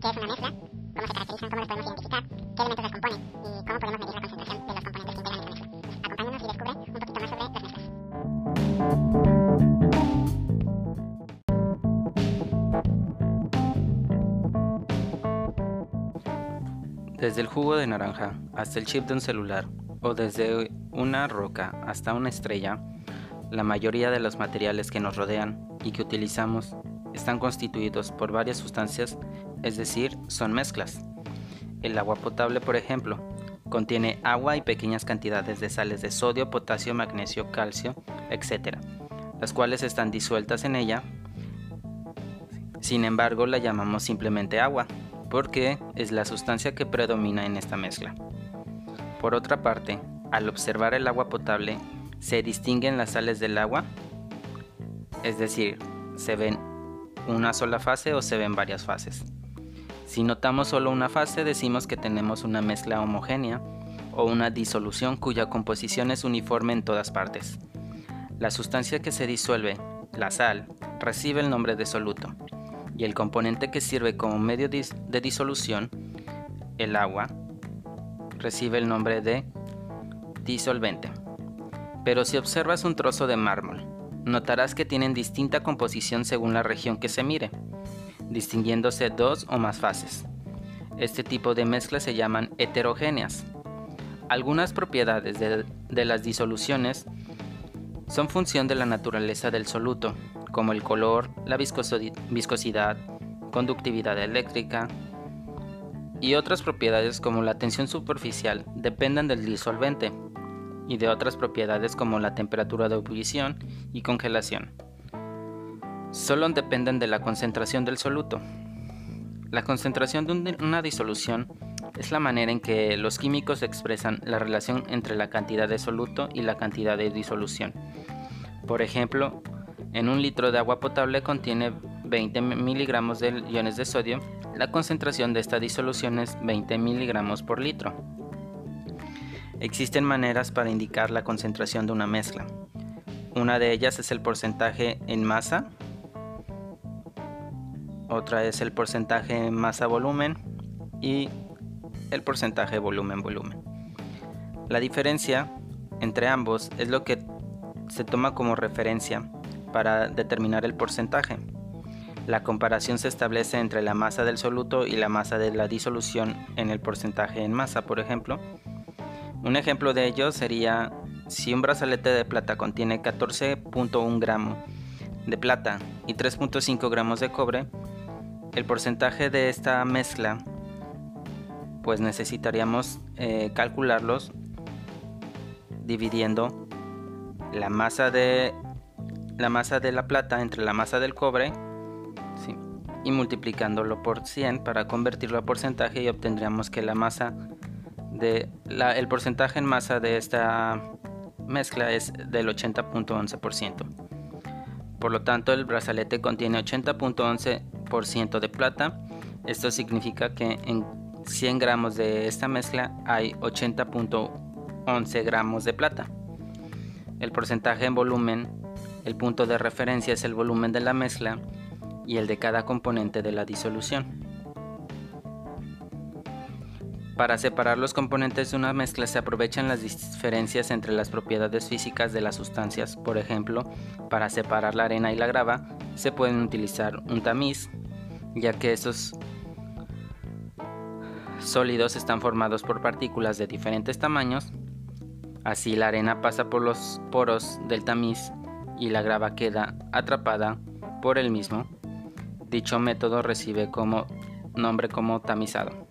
qué es una mezcla, cómo se caracterizan, cómo los podemos identificar, qué elementos las componen y cómo podemos medir la concentración de los componentes que integran esa mezcla. Acompáñanos y descubre un poquito más sobre las mezclas. Desde el jugo de naranja hasta el chip de un celular o desde una roca hasta una estrella, la mayoría de los materiales que nos rodean y que utilizamos están constituidos por varias sustancias es decir, son mezclas. El agua potable, por ejemplo, contiene agua y pequeñas cantidades de sales de sodio, potasio, magnesio, calcio, etc., las cuales están disueltas en ella. Sin embargo, la llamamos simplemente agua, porque es la sustancia que predomina en esta mezcla. Por otra parte, al observar el agua potable, se distinguen las sales del agua, es decir, se ven una sola fase o se ven varias fases. Si notamos solo una fase, decimos que tenemos una mezcla homogénea o una disolución cuya composición es uniforme en todas partes. La sustancia que se disuelve, la sal, recibe el nombre de soluto y el componente que sirve como medio de disolución, el agua, recibe el nombre de disolvente. Pero si observas un trozo de mármol, notarás que tienen distinta composición según la región que se mire, distinguiéndose dos o más fases. Este tipo de mezclas se llaman heterogéneas. Algunas propiedades de, las disoluciones son función de la naturaleza del soluto, como el color, la viscosidad, conductividad eléctrica y otras propiedades como la tensión superficial dependen del disolvente y de otras propiedades como la temperatura de ebullición y congelación. Solo dependen de la concentración del soluto. La concentración de una disolución es la manera en que los químicos expresan la relación entre la cantidad de soluto y la cantidad de disolución. Por ejemplo, en un litro de agua potable contiene 20 miligramos de iones de sodio. La concentración de esta disolución es 20 miligramos por litro. Existen maneras para indicar la concentración de una mezcla. Una de ellas es el porcentaje en masa. Otra es el porcentaje en masa-volumen. Y el porcentaje volumen-volumen. La diferencia entre ambos es lo que se toma como referencia para determinar el porcentaje. La comparación se establece entre la masa del soluto y la masa de la disolución en el porcentaje en masa, por ejemplo. Un ejemplo de ello sería si un brazalete de plata contiene 14.1 gramos de plata y 3.5 gramos de cobre, el porcentaje de esta mezcla pues necesitaríamos eh, calcularlos dividiendo la masa de la masa de la plata entre la masa del cobre y multiplicándolo por 100 para convertirlo a porcentaje y obtendríamos que la masa de el porcentaje en masa de esta mezcla es del 80.11%. Por lo tanto, el brazalete contiene 80.11% de plata. Esto significa que en 100 gramos de esta mezcla hay 80.11 gramos de plata. El porcentaje en volumen, el punto de referencia es el volumen de la mezcla y el de cada componente de la disolución. Para separar los componentes de una mezcla se aprovechan las diferencias entre las propiedades físicas de las sustancias. Por ejemplo, para separar la arena y la grava se pueden utilizar un tamiz, ya que esos sólidos están formados por partículas de diferentes tamaños Así la arena pasa por los poros del tamiz y la grava queda atrapada por el mismo. Dicho método recibe como nombre como tamizado.